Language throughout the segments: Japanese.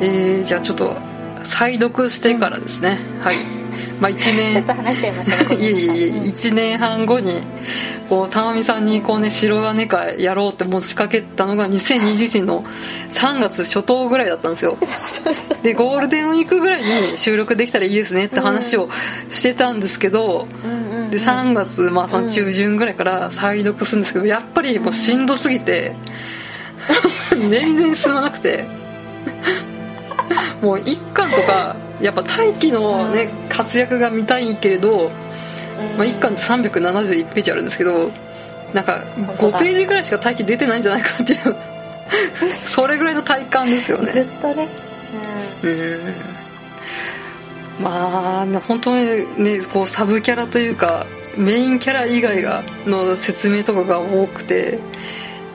えー、じゃあちょっと再読してからですね、うん、はい。まあ1年。ちょっと話しちゃいましたね いえいえいえ1年半後にこう玉美さんにこうね白金会やろうって持ちかけたのが2020年の3月初頭ぐらいだったんですよ。でゴールデンウィークぐらいに収録できたらいいですねって話をしてたんですけど、で3月、まあ、その中旬ぐらいから再読するんですけどやっぱりもうしんどすぎて 年々進まなくて もう1巻とかやっぱ大気のね、活躍が見たいけれど、まあ、1巻って371ページあるんですけどなんか5ページぐらいしか大気出てないんじゃないかっていうそれぐらいの体感ですよね。ずっとね。うん。まあ本当にねこうサブキャラというかメインキャラ以外がの説明とかが多くて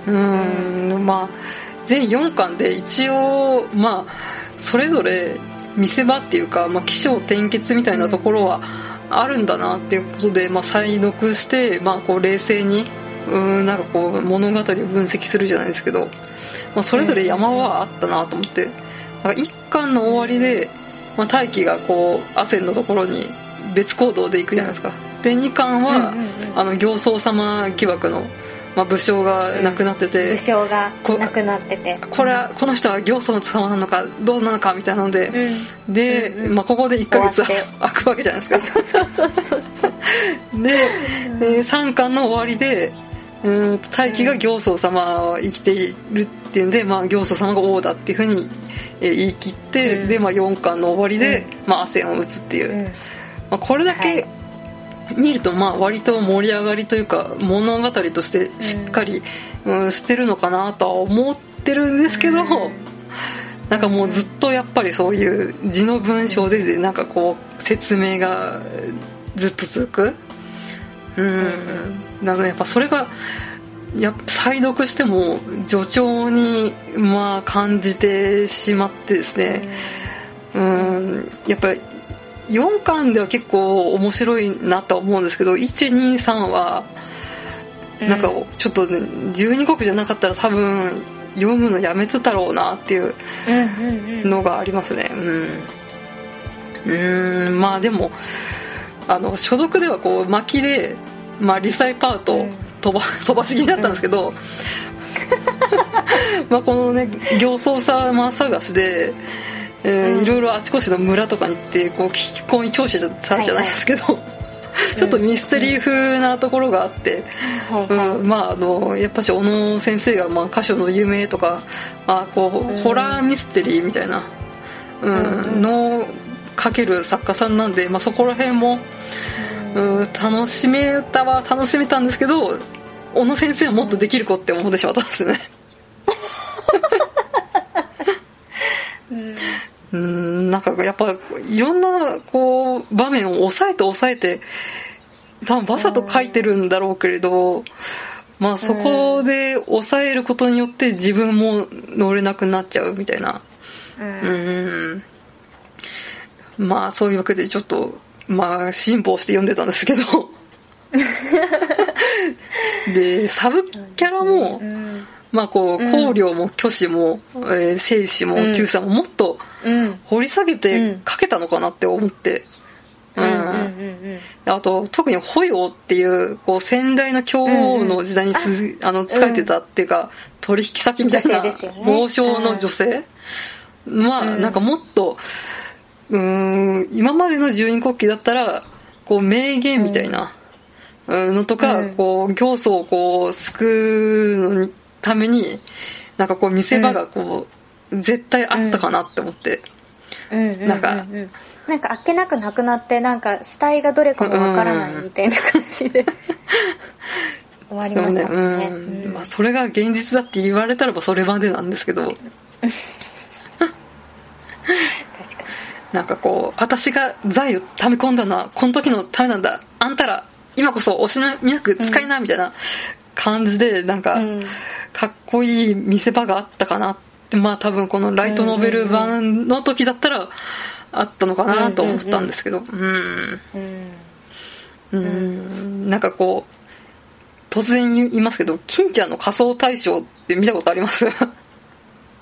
うん。まあ全4巻で一応まあそれぞれ見せ場っていうか、まあ、起承転結みたいなところはあるんだなっていうことで、まあ、再読して、まあ、こう冷静にうんなんかこう物語を分析するじゃないですけど、まあ、それぞれ山はあったなと思って、なんか1巻の終わりで、まあ、大輝がこう汗のところに別行動で行くじゃないですか、で2巻は、あの行僧様疑惑のまあ、武将が亡くなってて、武将が亡くなってて。これはこの人は行僧の様なのかどうなのかみたいなので、うん、で、うんうん、まあ、ここで1か月空くわけじゃないですか。そうそうそうそうそう。で、うん、えー、3巻の終わりでうん大輝が行僧様は生きているっていうんで、まあ、行僧様が王だっていうふうに言い切って、うん、で、まあ、4巻の終わりで、まあ、汗を打つっていう、まあ、これだけ見るとまあ割と盛り上がりというか物語としてしっかり、うん、してるのかなとは思ってるんですけど、なんかもうずっとやっぱりそういう字の文章でなんかこう説明がずっと続く。うん。なのでやっぱそれがや再読しても助長にまあ感じてしまってですね。うん。やっぱり4巻では結構面白いなとは思うんですけど123はなんかちょっと、ね、12国じゃなかったら多分読むのやめてたろうなっていうのがありますね。うん。うん。まあでもあの所属ではこう巻きで、まあ、リサイパート飛ば飛ばし気になったんですけど、まあこのね行走様探しでえー、いろいろあちこちの村とかに行ってこう聞き込み聴取さじゃないですけど、はいはい、ちょっとミステリー風なところがあって、うん、まああのやっぱし小野先生が、まあ、歌手の夢とか、まあ、こうホラーミステリーみたいな、うん、の書ける作家さんなんで、まあ、そこら辺も、うん、楽しめたは楽しめたんですけど小野先生はもっとできる子って思ってしまったんですねうんなんかやっぱいろんなこう場面を抑えて抑えて多分わざと書いてるんだろうけれど、まあそこで抑えることによって自分も乗れなくなっちゃうみたいな。うん。まあそういうわけでちょっとまあ辛抱して読んでたんですけど。でサブキャラも、まあこう香料も虚子も、えー、生死も九さももっと掘り下げて書けたのかなって思って。うん、あと特にホヨっていうこう先代の教王の時代につ、うん、あの使えてたっていうか、取引先みたいな王将の女性、まあなんかもっとうん今までの十二国旗だったらこう名言みたいなのとか、こう行祖をこう救うのためになんかこう見せ場がこう、絶対あったかなって思って、なんか、なんかあっけなくなくなってなんか死体がどれかもわからないみたいな感じで、終わりましたもんね、うん。まあ、それが現実だって言われたらばそれまでなんですけど。確かに。なんかこう私が財を溜め込んだのはこの時のためなんだ。あんたら今こそおしなみなく使いなみたいな感じでなんか、かっこいい見せ場があったかなっまあ多分このライトノベル版の時だったらあったのかなと思ったんですけど。うん。うん。なんかこう突然言いますけど金ちゃんの仮装大賞って見たことあります？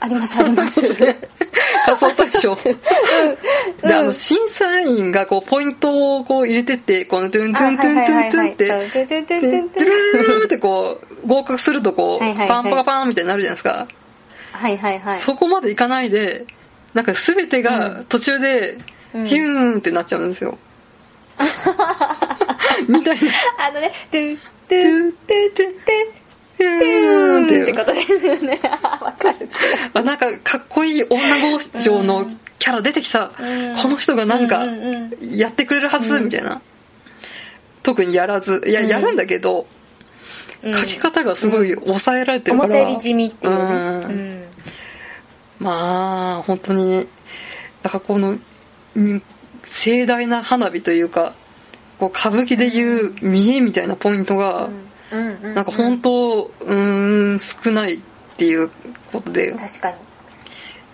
ありますあります。仮想大賞うんであの審査員がこうポイントをこう入れてってこのトゥントゥントゥントゥントゥンってトゥントゥントゥンってこう合格するとこうパンパカパンみたいになるじゃないですかはいはいはいそこまでいかないでなんか全てが途中でうんヒューンってなっちゃうんですよみたいなあのねトゥントゥントゥントゥントゥンヒュトゥーンっててことですよね。わかるあなんかかっこいい女号上のキャラ出てきた、うん。この人がなんかやってくれるはず、みたいな。特にやらず。いやうん。やるんだけど、うん。書き方がすごい抑えられてるから、思ったより地味っていうまあ本当にね。なんかこのうん盛大な花火というかこう歌舞伎でいう見えみたいなポイントが、うんうんなんか本当うーん少ないっていうことで。確かに。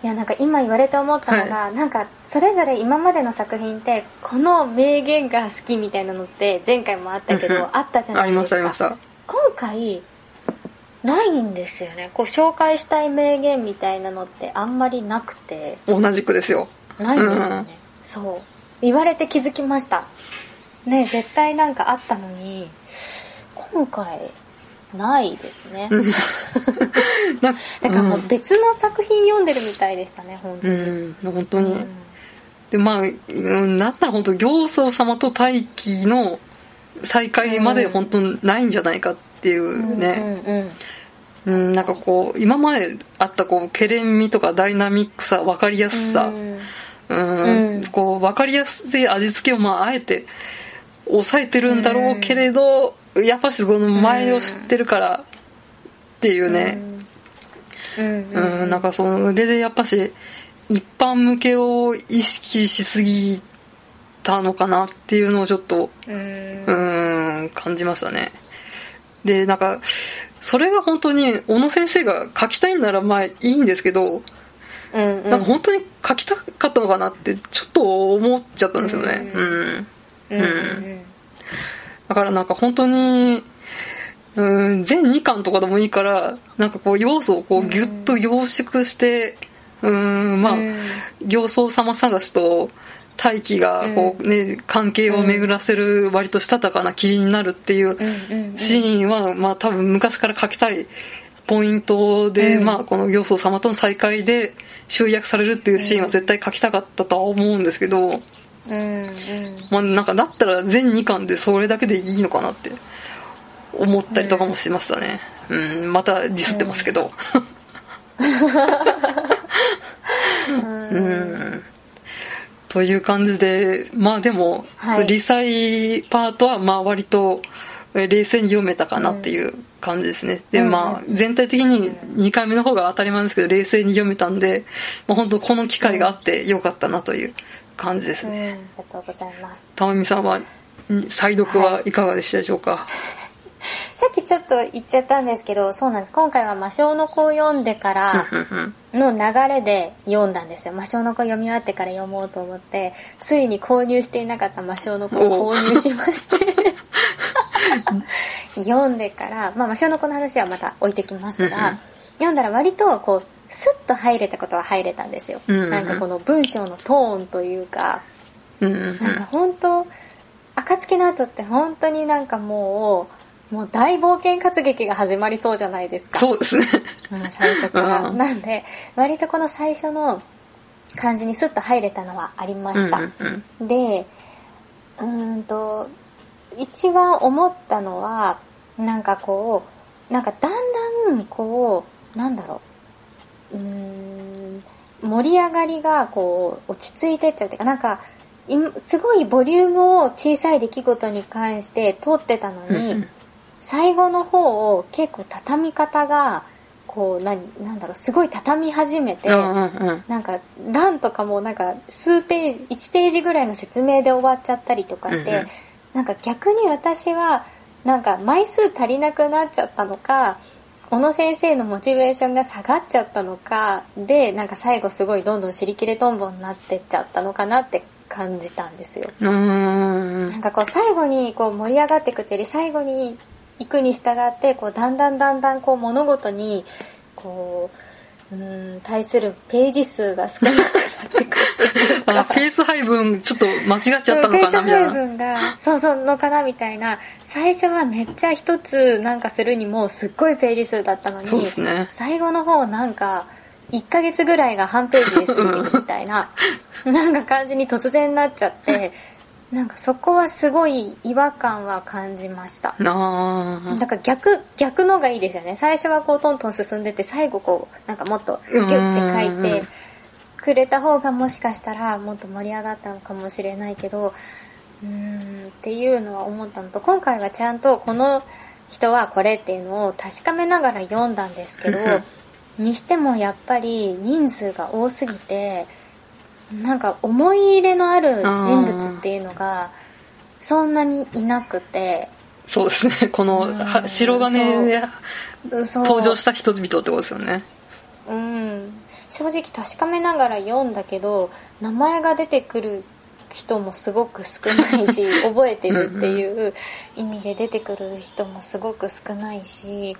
いやなんか今言われて思ったのが、なんかそれぞれ今までの作品ってこの名言が好きみたいなのって前回もあったけど、うんうん。あったじゃなありましいですかたありました。今回ないんですよね。こう紹介したい名言みたいなのってあんまりなくて。同じくですよ。ないんですよね、うん。そう。言われて気づきました。ね絶対なんかあったのに今回ないですね、うん。なんかだからもう別の作品読んでるみたいでしたね本当うに、ん、うん本当に、うん。でまあ、うん、なんなら本当行僧様と大輝の再会まで本当ないんじゃないかっていうね、うんうんうん。うんなんかこう今まであったこうケレン味とかダイナミックさ分かりやすさ、うん。うんうん。こう分かりやすい味付けをまああえて抑えてるんだろうけれど、やっぱしこの前を知ってるからっていうね、うん。うん。うん、なんかそれでやっぱし一般向けを意識しすぎたのかなっていうのをちょっとうん。うん感じましたね。でなんかそれが本当に小野先生が書きたいんならまあいいんですけど、うんうん。なんか本当に書きたかったのかなってちょっと思っちゃったんですよね。うん、うんうんだからなんか本当にうん全2巻とかでもいいからなんかこう要素をこうギュッと凝縮してうんまあ、うん。行僧様探しと大輝がこう、ね関係を巡らせる割としたたかな霧になるっていううんうんシーンは、まあ、多分昔から書きたいポイントで、うん。まあ、この行僧様との再会で集約されるっていうシーンは絶対書きたかったとは思うんですけど、うんうんまあ、なんかだったら全2巻でそれだけでいいのかなって思ったりとかもしましたね、うん、またディスってますけど、うん。という感じでまあでも、はい。理災パートはまあ割とえ冷静に読めたかなっていう感じですね、でうんまあ全体的に2回目の方が当たり前ですけど冷静に読めたんで、まあ、本当この機会があってよかったなという感じですうんね、ありがとうございます。たまみさんはん再読はいかがでしたでしょうか、さっきちょっと言っちゃったんですけどそうなんです。今回は魔性の子を読んでからの流れで読んだんですよ。魔性の子読み終わってから読もうと思ってついに購入していなかった魔性の子を購入しまして。読んでから、まあ、魔性の子の話はまた置いてきますが、読んだら割とこうスッと入れたことは入れたんですよ、うんうんなんかこの文章のトーンというか。うんうんうん。なんか本当暁の後って本当になんかもうもう大冒険活劇が始まりそうじゃないですか。そうですね。うん、最初から、うん。なんで割とこの最初の感じにスッと入れたのはありました、うんうんうん。でうーんと一番思ったのはなんかこうなんかだんだんこうなんだろううーん。盛り上がりがこう落ち着いてっちゃうっていうかなんかいすごいボリュームを小さい出来事に関して通ってたのに、うんうん。最後の方を結構畳み方がこう何なんだろうすごい畳み始めて、うんうんうん。なんか欄とかもなんか数ページ1ページぐらいの説明で終わっちゃったりとかして、うんうん。なんか逆に私はなんか枚数足りなくなっちゃったのか小野先生のモチベーションが下がっちゃったのかでなんか最後すごいどんどん尻切れトンボになってっちゃったのかなって感じたんですよ。うーんなんかこう最後にこう盛り上がっていくというより最後に行くに従ってこうだんだんだんだんこう物事にこうん対するページ数が少なくなってくるっていうか。あペース配分ちょっと間違っちゃったのかなみペース配たいな。分がそうそうのかなみたいな。最初はめっちゃ一つなんかするにもすっごいページ数だったのにね。最後の方なんか1ヶ月ぐらいが半ページで過ぎていくみたいな なんか感じに突然なっちゃってなんかそこはすごい違和感は感じました。あー。だから逆逆のがいいですよね。最初はこうトントン進んでて最後こうなんかもっとギュッて書いてくれた方がもしかしたらもっと盛り上がったのかもしれないけどうーんっていうのは思ったのと今回はちゃんとこの人はこれっていうのを確かめながら読んだんですけど にしてもやっぱり人数が多すぎてなんか思い入れのある人物っていうのがそんなにいなくて。そうですね。このうん。は白金で登場した人々ってことですよね。うん。正直確かめながら読んだけど名前が出てくる人もすごく少ないし 覚えてるっていう意味で出てくる人もすごく少ないし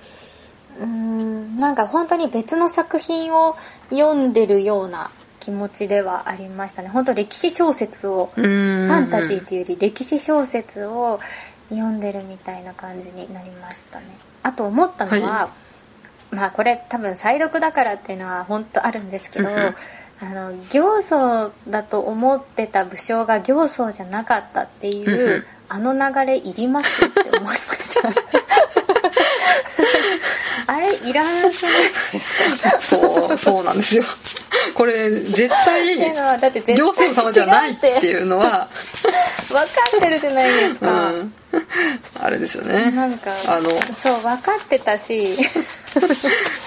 うん。なんか本当に別の作品を読んでるような気持ちではありましたね。本当歴史小説をフファンタジーというより歴史小説を読んでるみたいな感じになりましたね。あと思ったのは、はまあこれ多分再読だからっていうのは本当あるんですけどあの行僧だと思ってた武将が行僧じゃなかったっていう、あの流れいりますって思いました。あれいらなくないですか？そうそうなんですよ これ絶対のはだって絶対行政様じゃないっていうのは 分かってるじゃないですうか、ん。あれですよね。なんかあのそう分かってたし。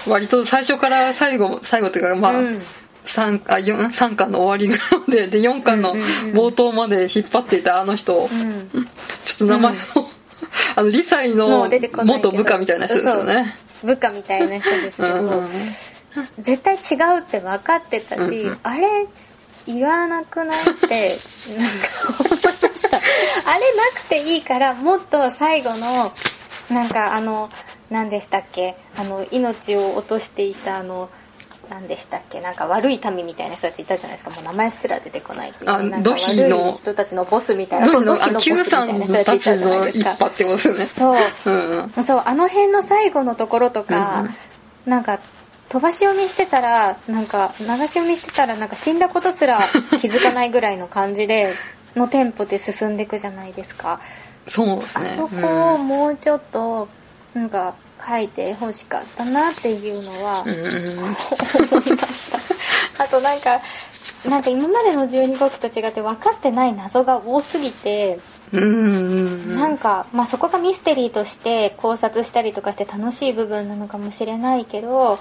割と最初から最後最後っていうかまあ、うん。三あ四三巻の終わりぐらいまでで4巻のうんうんうん。冒頭まで引っ張っていたあの人、うん。ちょっと名前も、あの理斎もの元部下みたいな人ですよね。部下みたいな人ですけど、うんうん絶対違うって分かってたし、うんうん。あれいらなくないって なんか思いました。あれなくていいからもっと最後のなんかあの何でしたっけ？あの命を落としていたあの何でしたっけ？なんか悪い民みたいな人たちいたじゃないですか。もう名前すら出てこないっていう。あなんか悪い人たちのボスみたいなそうドヒのボスみたいな人たちいたじゃないのですか。そううんう。ん。そうあの辺の最後のところとか、なんか飛ばし読みしてたらなんか流し読みしてたらなんか死んだことすら 気づかないぐらいの感じでのテンポで進んでいくじゃないですか、そうですね。あそこをもうちょっとなんか書いてほしかったなっていうのは思いました。あとなんかなんか今までの12国と違って分かってない謎が多すぎてうんうん。なんか、まあ、そこがミステリーとして考察したりとかして楽しい部分なのかもしれないけど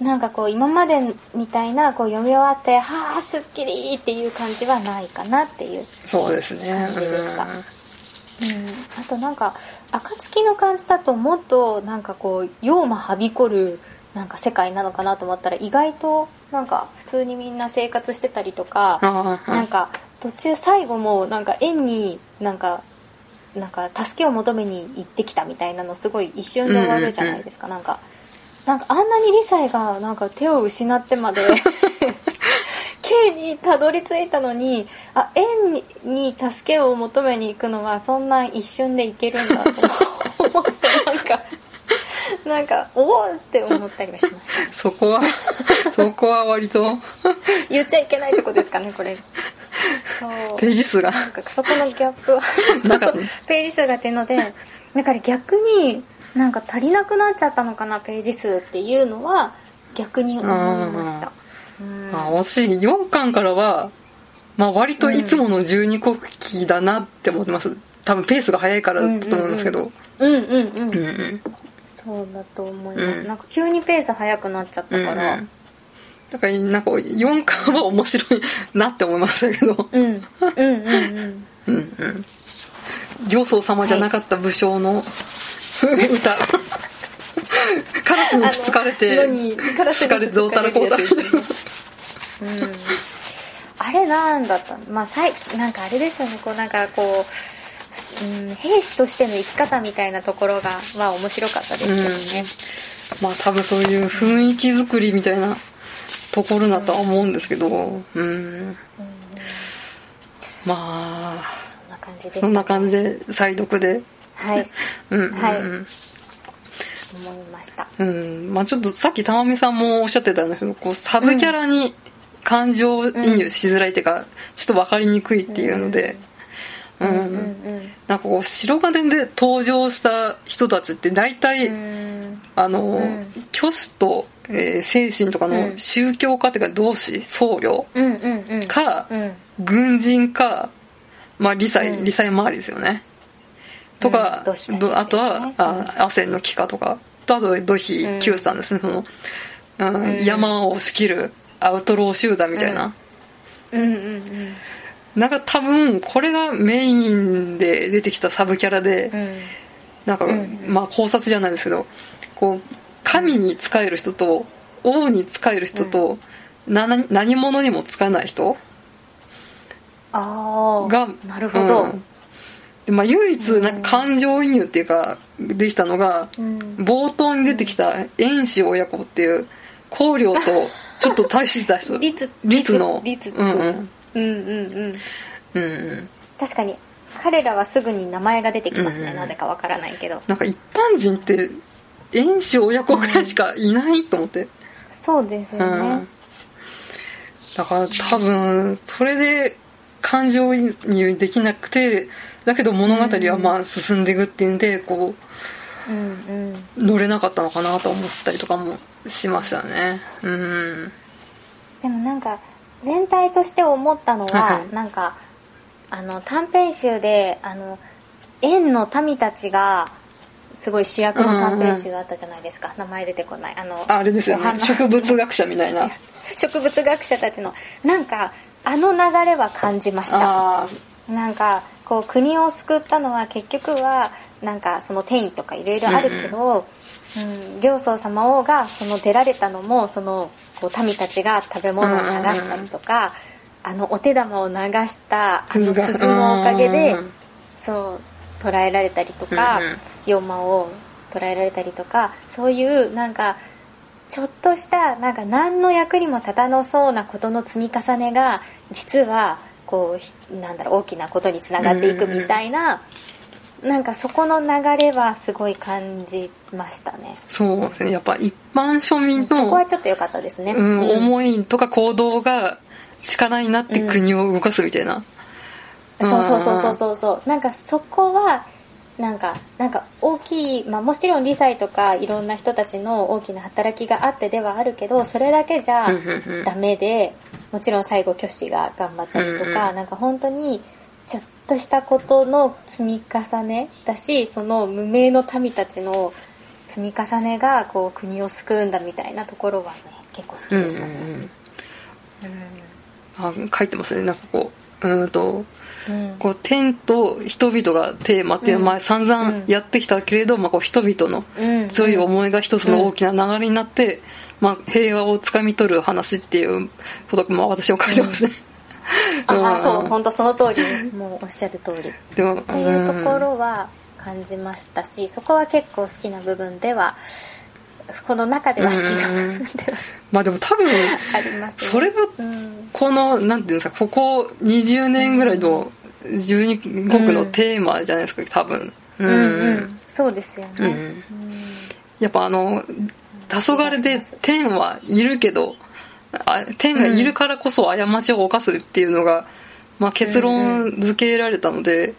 なんかこう今までみたいなこう読み終わって「はあすっきり!」っていう感じはないかなっていう、そうですね。感じでした。うん。うん、あとなんか暁の感じだともっとなんかこう妖魔はびこるなんか世界なのかなと思ったら意外となんか普通にみんな生活してたりとかなんか途中最後もなんか縁になんかなんか助けを求めに行ってきたみたいなのすごい一瞬で終わるじゃないですか、なんかなんかあんなにリサイがなんか手を失ってまで K にたどり着いたのにあ縁にに助けを求めに行くのはそんな一瞬で行けるんだと思ってなんかなんかおおって思ったりはしました。そこはそこは割と言っちゃいけないとこですかねこれ。そう。ページ数が。なんかそこのギャップは。そうそうページ数がっていうのでだから逆になんか足りなくなっちゃったのかなページ数っていうのは逆に思いました。うん。まあ、私4巻からは、まあ、割といつもの12国旗だなって思ってます、多分ペースが速いからだと思うんですけど。うんうんうん、うんうん。そうだと思います、うんなんか急にペース速くなっちゃったから。うんだからなんか4巻は面白いなって思いましたけど。うん、うんうんうん。うんうん。行僧様じゃなかった武将の、歌。カラスにつつかれてあのにカラスにつつかれてどうたらこうたあれなんだった？のまあさいなんかあれですよね。こうなんかこう、うん、兵士としての生き方みたいなところがは面白かったですけどね、まあ多分そういう雰囲気作りみたいなところだとは思うんですけど。うん。まあそんな感じでした、そんな感じで再読ではい。うんうんうん、はい。思いました。うん。まあちょっとさっき玉美さんもおっしゃってたんですけどこうサブキャラに感情移入しづらいっていうか、ちょっと分かりにくいっていうので、うん。うん。うんなんかこう白金で登場した人たちって大体、うん。あの、ん。虚子と、えー精神とかのうん。宗教家っていうか同志僧侶うんうんうん。か、うん。軍人か、まあ、理祭、うん。理祭周りですよねとか、うん土肥たちどあとは、あアセンの帰化とか。とあと土肥久さん。ですね、その、うん。うん山を仕切るアウトロー集団みたいな、うんうんうんなんか多分これがメインで出てきたサブキャラで、うん。なんか、うんまあ考察じゃないですけどこう神に仕える人と王に仕える人と、な何者にも仕えない人ああがなるほど、うんでまあ、唯一なんか感情移入っていうかできたのが、うん。冒頭に出てきた遠志親子っていう光陵とちょっと対比した人。律律の。律うんうん。うんうんうん。うんうん。確かに彼らはすぐに名前が出てきますね、うんなぜかわからないけど。なんか一般人って遠志親子ぐらいしかいないと思って、そうですようねん、だから多分それで感情移入できなくてだけど物語はまあ進んでいくっていうんでこうんうん。う乗れなかったのかなと思ったりとかもしましたね。うんでもなんか全体として思ったのは、はいはい。なんかあの短編集であの縁の民たちがすごい主役の短編集があったじゃないですか、名前出てこない。あのあれですよね。植物学者みたいな。植物学者たちの。なんかあの流れは感じました。あなんかこう国を救ったのは結局はなんかその転移とかいろいろあるけど、うん行宗様王がその出られたのもそのこう民たちが食べ物を流したりとか、あのお手玉を流したあの鈴のおかげでうん。そう捉えられたりとかうんうん。妖魔を捉えられたりとかそういうなんかちょっとしたなんか何の役にも立たなそうなことの積み重ねが実はこうひなんだろう大きなことにつながっていくみたいな、なんかそこの流れはすごい感じましたね。そうですね。やっぱ一般庶民そこのはちょっと良かったですね、うん、うん。思いとか行動が力になって国を動かすみたいな、そうそうそうそうそうそう。なんかそこはなんかなんか大きい、まあ、もちろん理財とかいろんな人たちの大きな働きがあってではあるけどそれだけじゃダメでもちろん最後虚子が頑張ったりとか、なんか本当にちょっとしたことの積み重ねだしその無名の民たちの積み重ねがこう国を救うんだみたいなところはね結構好きでしたね。うんうんうん。あ書いてますねなんかこう。うーんとうんこう天と人々がテーマっていうのを前散々やってきたけれど、まあ、こう人々のうん。強い思いが一つの大きな流れになって、まあ、平和をつかみ取る話っていうことまあ私は書いてますね、ああ そううん本当その通りです。もうおっしゃる通り。でもっていうところは感じましたしそこは結構好きな部分ではこの中では好きな部分ではまあでも多分ありますね。それがうん。このなんていうんですかここ20年ぐらいの12国のテーマじゃないですか多分。うんうん。そうですよね、やっぱあの黄昏で天はいるけどあ天がいるからこそ過ちを犯すっていうのが、まあ、結論付けられたので,、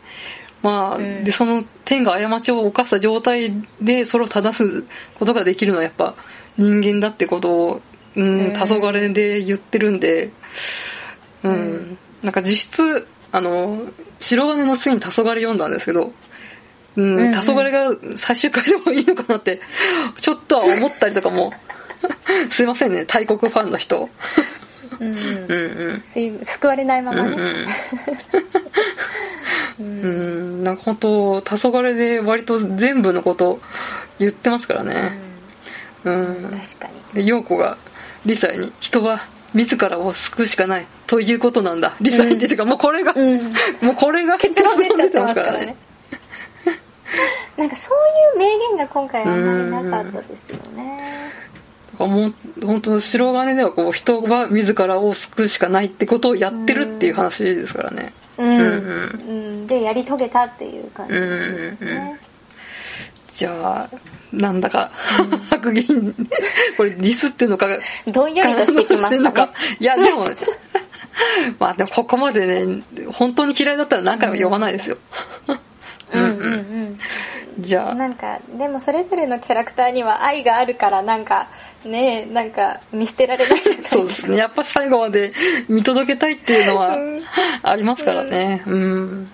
まあ、うん。でその天が過ちを犯した状態でそれを正すことができるのはやっぱ人間だってことを、うんうん。黄昏で言ってるんで、うん。うん。なんか実質あの白金の次に黄昏読んだんですけどうん、うんうん。黄昏が最終回でもいいのかなってちょっとは思ったりとかも すいませんね大国ファンの人。うんうん。うんうん。すい救われないままね、うんうん。なんか本当黄昏で割と全部のこと言ってますからね。うん。確かに。で陽子がリサに「人は自らを救うしかない」ということなんだ。リサにっていうか、もうこれが、うん。もうこれが結論出ちゃってますからね。なんかそういう名言が今回あんまりなかったですよね。もう本当白金ではこう人が自らを救うしかないってことをやってるっていう話ですからね。うん、うん、でやり遂げたっていう感じですよね、じゃあなんだか白銀。これディスっていうのかどんよりとしてきましたね。いやでも まあでもここまでね本当に嫌いだったら何回も読まないですよ。うんうんうん。じゃあ。なんかでもそれぞれのキャラクターには愛があるからなんかねなんか見捨てられないじゃないですか。そうですね。やっぱ最後まで見届けたいっていうのはありますからね。うん